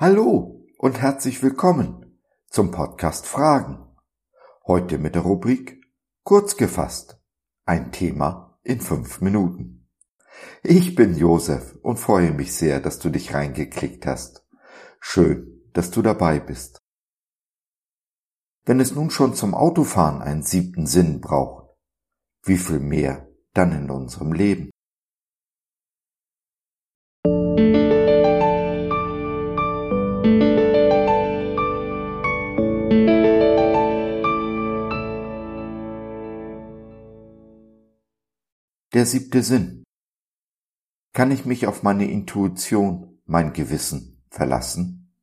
Hallo und herzlich willkommen zum Podcast Fragen. Heute mit der Rubrik Kurz gefasst. Ein Thema in fünf Minuten. Ich bin Josef und freue mich sehr, dass du dich reingeklickt hast. Schön, dass du dabei bist. Wenn es nun schon zum Autofahren einen siebten Sinn braucht, wie viel mehr dann in unserem Leben? Der siebte Sinn. Kann ich mich auf meine Intuition, mein Gewissen verlassen?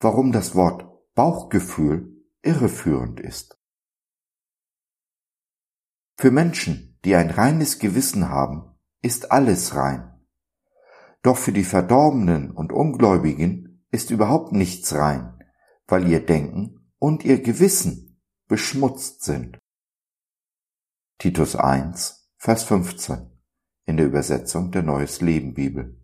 Warum das Wort Bauchgefühl irreführend ist. Für Menschen, die ein reines Gewissen haben, ist alles rein. Doch für die Verdorbenen und Ungläubigen ist überhaupt nichts rein, weil ihr Denken und ihr Gewissen beschmutzt sind. Titus 1, Vers 15 in der Übersetzung der Neues Leben Bibel.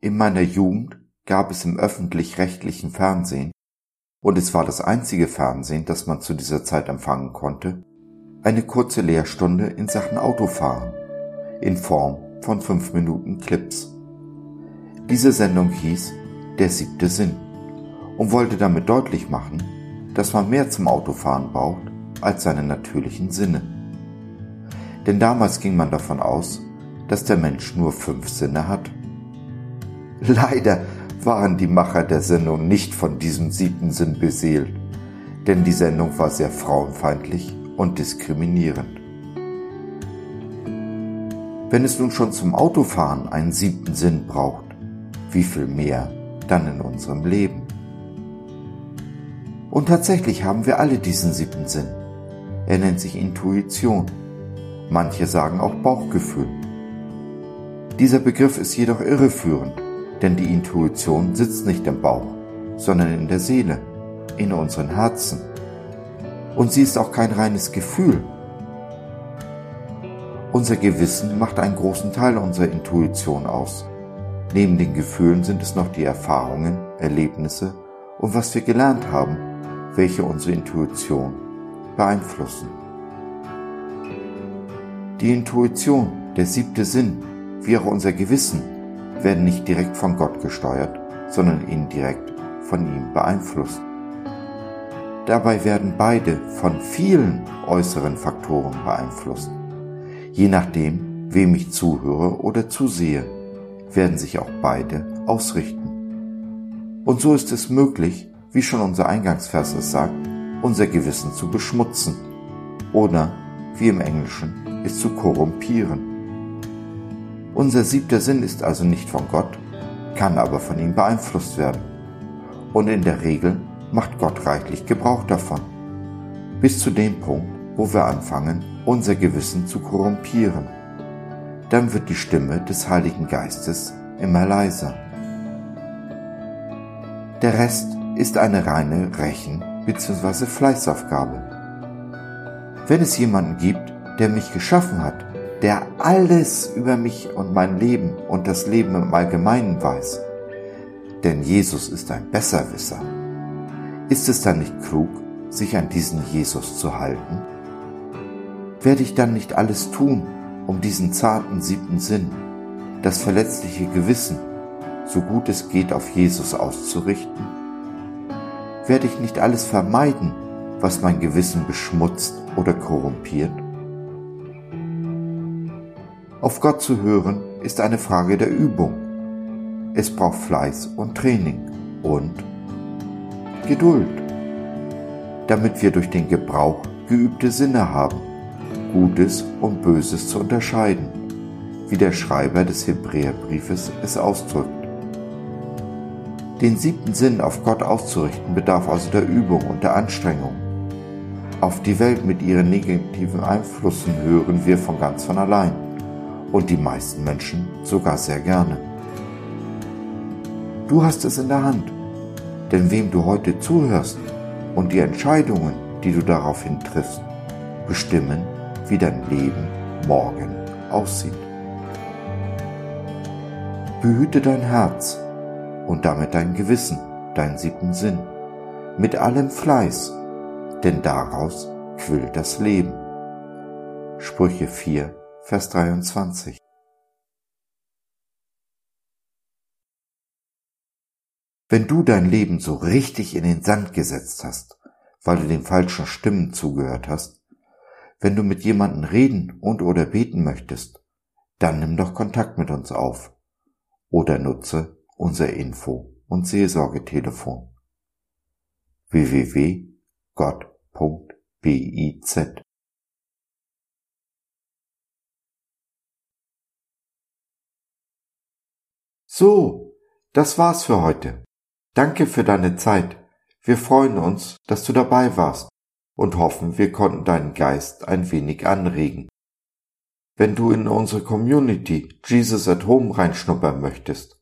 In meiner Jugend gab es im öffentlich-rechtlichen Fernsehen, und es war das einzige Fernsehen, das man zu dieser Zeit empfangen konnte, eine kurze Lehrstunde in Sachen Autofahren in Form von fünf Minuten Clips. Diese Sendung hieß Der siebte Sinn und wollte damit deutlich machen, dass man mehr zum Autofahren braucht als seine natürlichen Sinne. Denn damals ging man davon aus, dass der Mensch nur fünf Sinne hat. Leider waren die Macher der Sendung nicht von diesem siebten Sinn beseelt, denn die Sendung war sehr frauenfeindlich und diskriminierend. Wenn es nun schon zum Autofahren einen siebten Sinn braucht, wie viel mehr dann in unserem Leben? Und tatsächlich haben wir alle diesen siebten Sinn. Er nennt sich Intuition. Manche sagen auch Bauchgefühl. Dieser Begriff ist jedoch irreführend, denn die Intuition sitzt nicht im Bauch, sondern in der Seele, in unseren Herzen. Und sie ist auch kein reines Gefühl. Unser Gewissen macht einen großen Teil unserer Intuition aus. Neben den Gefühlen sind es noch die Erfahrungen, Erlebnisse und was wir gelernt haben, welche unsere Intuition beeinflussen. Die Intuition, der siebte Sinn, wie auch unser Gewissen, werden nicht direkt von Gott gesteuert, sondern indirekt von ihm beeinflusst. Dabei werden beide von vielen äußeren Faktoren beeinflusst. Je nachdem, wem ich zuhöre oder zusehe, werden sich auch beide ausrichten. Und so ist es möglich, wie schon unser Eingangsvers es sagt, unser Gewissen zu beschmutzen oder, wie im Englischen, es zu korrumpieren. Unser siebter Sinn ist also nicht von Gott, kann aber von ihm beeinflusst werden. Und in der Regel macht Gott reichlich Gebrauch davon. Bis zu dem Punkt, wo wir anfangen, unser Gewissen zu korrumpieren. Dann wird die Stimme des Heiligen Geistes immer leiser. Der Rest ist eine reine Rechen- bzw. Fleißaufgabe. Wenn es jemanden gibt, der mich geschaffen hat, der alles über mich und mein Leben und das Leben im Allgemeinen weiß, denn Jesus ist ein Besserwisser, ist es dann nicht klug, sich an diesen Jesus zu halten? Werde ich dann nicht alles tun, um diesen zarten siebten Sinn, das verletzliche Gewissen, so gut es geht auf Jesus auszurichten? Werde ich nicht alles vermeiden, was mein Gewissen beschmutzt oder korrumpiert? Auf Gott zu hören ist eine Frage der Übung. Es braucht Fleiß und Training und Geduld, damit wir durch den Gebrauch geübte Sinne haben, Gutes und Böses zu unterscheiden, wie der Schreiber des Hebräerbriefes es ausdrückt. Den siebten Sinn auf Gott auszurichten bedarf also der Übung und der Anstrengung. Auf die Welt mit ihren negativen Einflüssen hören wir von ganz von allein und die meisten Menschen sogar sehr gerne. Du hast es in der Hand, denn wem du heute zuhörst und die Entscheidungen, die du daraufhin triffst, bestimmen, wie dein Leben morgen aussieht. Behüte dein Herz und damit dein Gewissen, deinen siebten Sinn, mit allem Fleiß, denn daraus quillt das Leben. Sprüche 4, Vers 23. Wenn du dein Leben so richtig in den Sand gesetzt hast, weil du den falschen Stimmen zugehört hast, wenn du mit jemandem reden und oder beten möchtest, dann nimm doch Kontakt mit uns auf oder nutze unser Info- und Seelsorgetelefon www.gott.biz So, das war's für heute. Danke für deine Zeit. Wir freuen uns, dass du dabei warst und hoffen, wir konnten deinen Geist ein wenig anregen. Wenn du in unsere Community Jesus at Home reinschnuppern möchtest,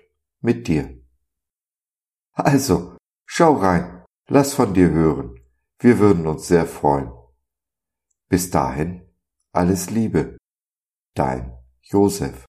mit dir. Also, schau rein, lass von dir hören. Wir würden uns sehr freuen. Bis dahin, alles Liebe. Dein Josef.